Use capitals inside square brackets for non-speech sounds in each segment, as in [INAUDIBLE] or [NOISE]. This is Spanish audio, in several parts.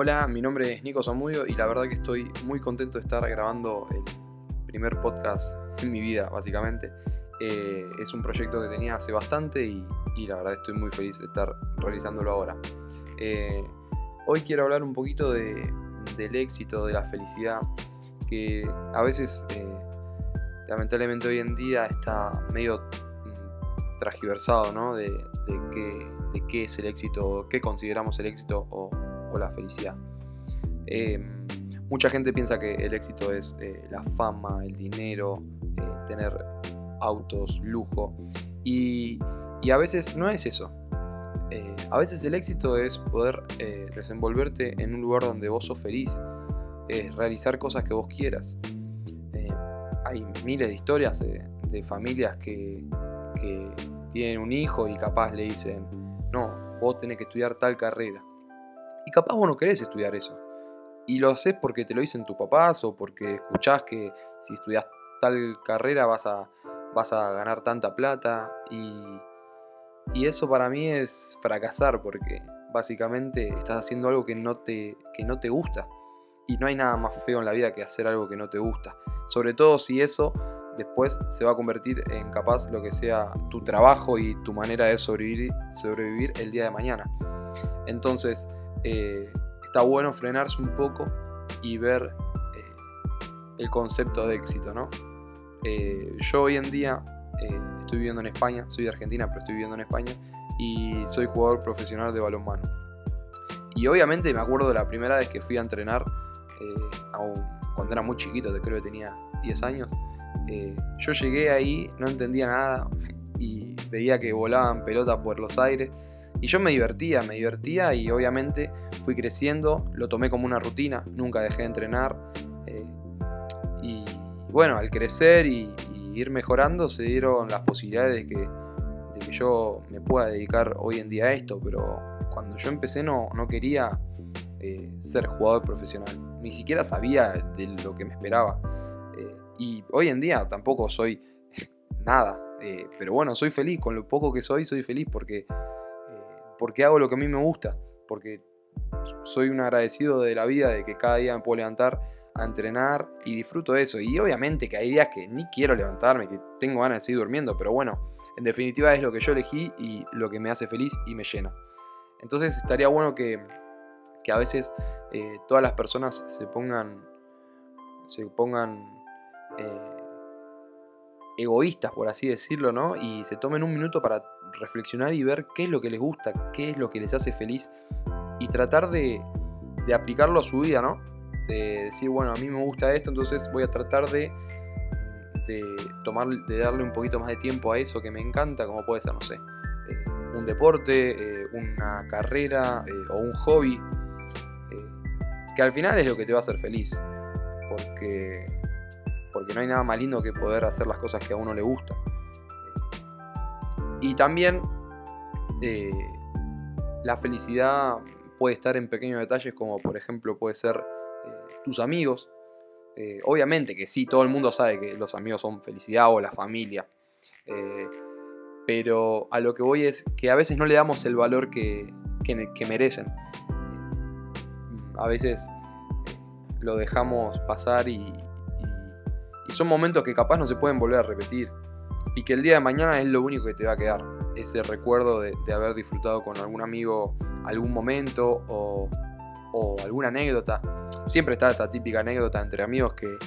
Hola, mi nombre es Nico Zamudio y la verdad que estoy muy contento de estar grabando el primer podcast en mi vida, básicamente. Eh, es un proyecto que tenía hace bastante y, la verdad estoy muy feliz de estar realizándolo ahora. Eh, hoy quiero hablar un poquito de, del éxito, de la felicidad, que a veces, eh, lamentablemente hoy en día, está medio mm, transgiversado, ¿no? De, de, qué, de qué es el éxito, qué consideramos el éxito o o la felicidad. Em, mucha gente piensa que el éxito es eh, la fama, el dinero, eh, tener autos, lujo. Y, a veces no es eso. Eh, a veces el éxito es poder desenvolverte en un lugar donde vos sos feliz, realizar cosas que vos quieras. hay miles de historias de, familias que, que tienen un hijo y capaz le dicen, no, vos tenés que estudiar tal carrera. Y capaz vos no querés estudiar eso. Y lo haces porque te lo dicen tus papás o porque escuchás que si estudias tal carrera vas a, vas a ganar tanta plata. Y, y eso para mí es fracasar porque básicamente estás haciendo algo que no, te, que no te gusta. Y no hay nada más feo en la vida que hacer algo que no te gusta. Sobre todo si eso después se va a convertir en capaz lo que sea tu trabajo y tu manera de sobrevivir, sobrevivir el día de mañana. Entonces, eh, está bueno frenarse un poco y ver eh, el concepto de éxito, ¿no? Eh, yo hoy en día estoy viviendo en España, soy de Argentina, pero estoy viviendo en España y soy jugador profesional de balonmano. Y obviamente me acuerdo de la primera vez que fui a entrenar, cuando era muy chiquito, creo que tenía 10 años. yo llegué ahí, no entendía nada y veía que volaban pelotas por los aires y yo me divertía, me divertía y obviamente fui creciendo, lo tomé como una rutina, nunca dejé de entrenar. Eh, y bueno, al crecer y, ir mejorando se dieron las posibilidades de que, que, yo me pueda dedicar hoy en día a esto, pero cuando yo empecé no, no quería eh, ser jugador profesional, ni siquiera sabía de lo que me esperaba. Eh, y hoy en día tampoco soy [LAUGHS] nada, pero bueno, soy feliz, con lo poco que soy, soy feliz porque porque hago lo que a mí me gusta, porque soy un agradecido de la vida, de que cada día me puedo levantar a entrenar y disfruto de eso. Y obviamente que hay días que ni quiero levantarme, que tengo ganas de seguir durmiendo, pero bueno, en definitiva es lo que yo elegí y lo que me hace feliz y me llena. Entonces estaría bueno que, a veces eh, todas las personas se pongan, se pongan eh, egoístas, por así decirlo, ¿no? Y se tomen un minuto para reflexionar y ver qué es lo que les gusta, qué es lo que les hace feliz y tratar de, aplicarlo a su vida, ¿no? De decir, bueno, a mí me gusta esto, entonces voy a tratar de, tomar, de darle un poquito más de tiempo a eso que me encanta, como puede ser, no sé, eh, un deporte, eh, una carrera eh, o un hobby, que al final es lo que te va a hacer feliz, porque, porque no hay nada más lindo que poder hacer las cosas que a uno le gusta. Y también eh, la felicidad puede estar en pequeños detalles como por ejemplo puede ser eh, tus amigos. Eh, obviamente que sí, todo el mundo sabe que los amigos son felicidad o la familia. pero a lo que voy es que a veces no le damos el valor que, que merecen. A veces lo dejamos pasar y, y son momentos que capaz no se pueden volver a repetir y que el día de mañana es lo único que te va a quedar. Ese recuerdo de, haber disfrutado con algún amigo algún momento o, alguna anécdota. Siempre está esa típica anécdota entre amigos que,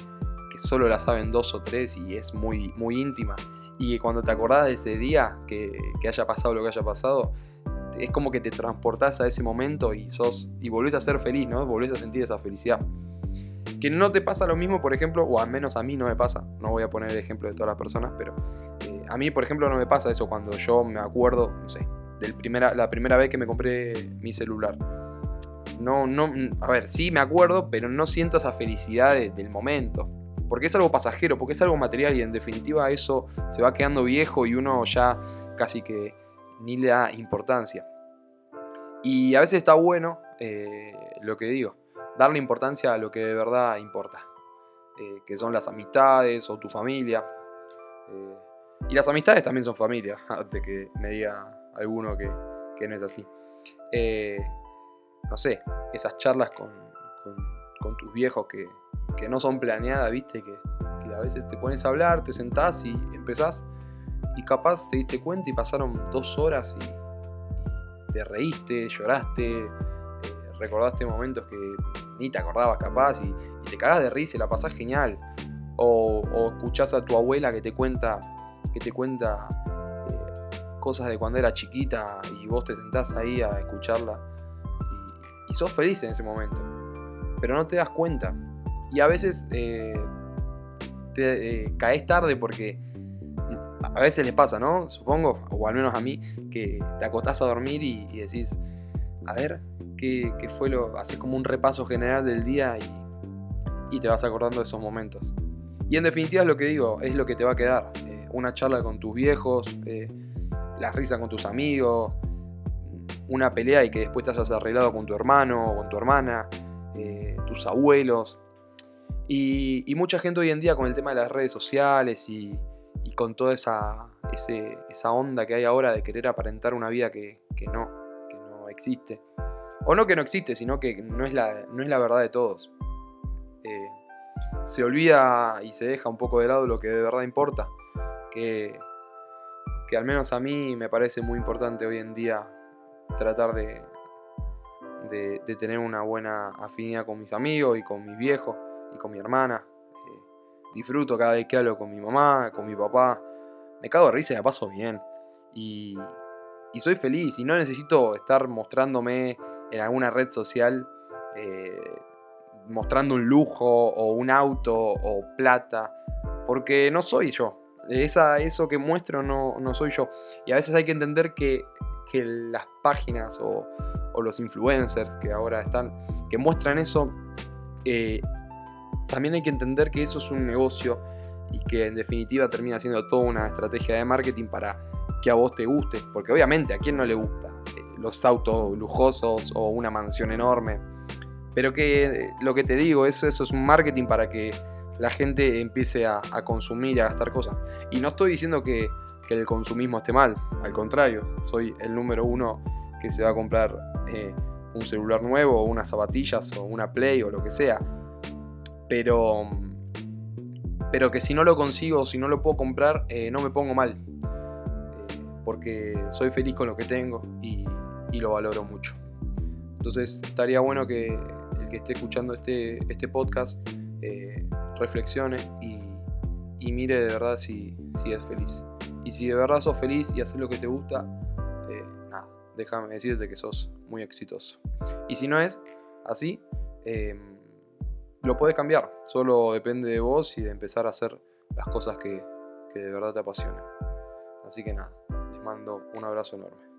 solo la saben dos o tres y es muy, muy íntima. Y que cuando te acordás de ese día, que, haya pasado lo que haya pasado, es como que te transportás a ese momento y sos y volvés a ser feliz, ¿no? Volvés a sentir esa felicidad. Que no te pasa lo mismo, por ejemplo, o al menos a mí no me pasa, no voy a poner el ejemplo de todas las personas, pero eh, a mí, por ejemplo, no me pasa eso cuando yo me acuerdo, no sé, del primera, la primera vez que me compré mi celular. No, no, a ver, sí me acuerdo, pero no siento esa felicidad del momento. Porque es algo pasajero, porque es algo material y en definitiva eso se va quedando viejo y uno ya casi que ni le da importancia. Y a veces está bueno eh, lo que digo, darle importancia a lo que de verdad importa, eh, que son las amistades o tu familia. Eh, y las amistades también son familia, [LAUGHS] antes que me diga alguno que, no es así. Eh, no sé, esas charlas con, con, tus viejos que, que, no son planeadas, viste, que, que, a veces te pones a hablar, te sentás y empezás y capaz te diste cuenta y pasaron dos horas y, te reíste, lloraste, recordaste momentos que ni te acordabas capaz y, te cagás de risa y la pasás genial. O, o, escuchás a tu abuela que te cuenta, que te cuenta eh, cosas de cuando era chiquita y vos te sentás ahí a escucharla y, sos feliz en ese momento. Pero no te das cuenta. Y a veces eh, te caes tarde porque a veces les pasa, ¿no? Supongo, o al menos a mí, que te acostás a dormir y, decís, a ver, ¿qué, fue lo...? Haces como un repaso general del día y, te vas acordando de esos momentos. Y en definitiva es lo que digo, es lo que te va a quedar. Eh, una charla con tus viejos, eh, las risas con tus amigos, una pelea y que después te hayas arreglado con tu hermano o con tu hermana, eh, tus abuelos. Y, mucha gente hoy en día con el tema de las redes sociales y, con toda esa, esa onda que hay ahora de querer aparentar una vida que, no, que no existe. O no que no existe, sino que no es la, no es la verdad de todos. Eh, se olvida y se deja un poco de lado lo que de verdad importa. Que, que al menos a mí me parece muy importante hoy en día tratar de, de, tener una buena afinidad con mis amigos y con mis viejos y con mi hermana disfruto cada vez que hablo con mi mamá, con mi papá. Me cago de risa y me paso bien. Y, soy feliz y no necesito estar mostrándome en alguna red social eh, mostrando un lujo o un auto o plata. Porque no soy yo. Esa, eso que muestro no, no, soy yo. Y a veces hay que entender que, las páginas o, los influencers que ahora están, que muestran eso, eh, también hay que entender que eso es un negocio y que en definitiva termina siendo toda una estrategia de marketing para que a vos te guste, porque obviamente a quién no le gusta eh, los autos lujosos o una mansión enorme, pero que lo que te digo es eso es un marketing para que la gente empiece a, consumir y a gastar cosas. Y no estoy diciendo que, el consumismo esté mal, al contrario, soy el número uno que se va a comprar eh, un celular nuevo unas zapatillas o una Play o lo que sea pero, pero que si no lo consigo, si no lo puedo comprar, eh, no me pongo mal. Eh, porque soy feliz con lo que tengo y, lo valoro mucho. Entonces estaría bueno que el que esté escuchando este, este podcast eh, reflexione y, mire de verdad si, si, es feliz. Y si de verdad sos feliz y haces lo que te gusta, nada, déjame decirte que sos muy exitoso. Y si no es así, lo puedes cambiar, solo depende de vos y de empezar a hacer las cosas que, que de verdad te apasionan. Así que nada, les mando un abrazo enorme.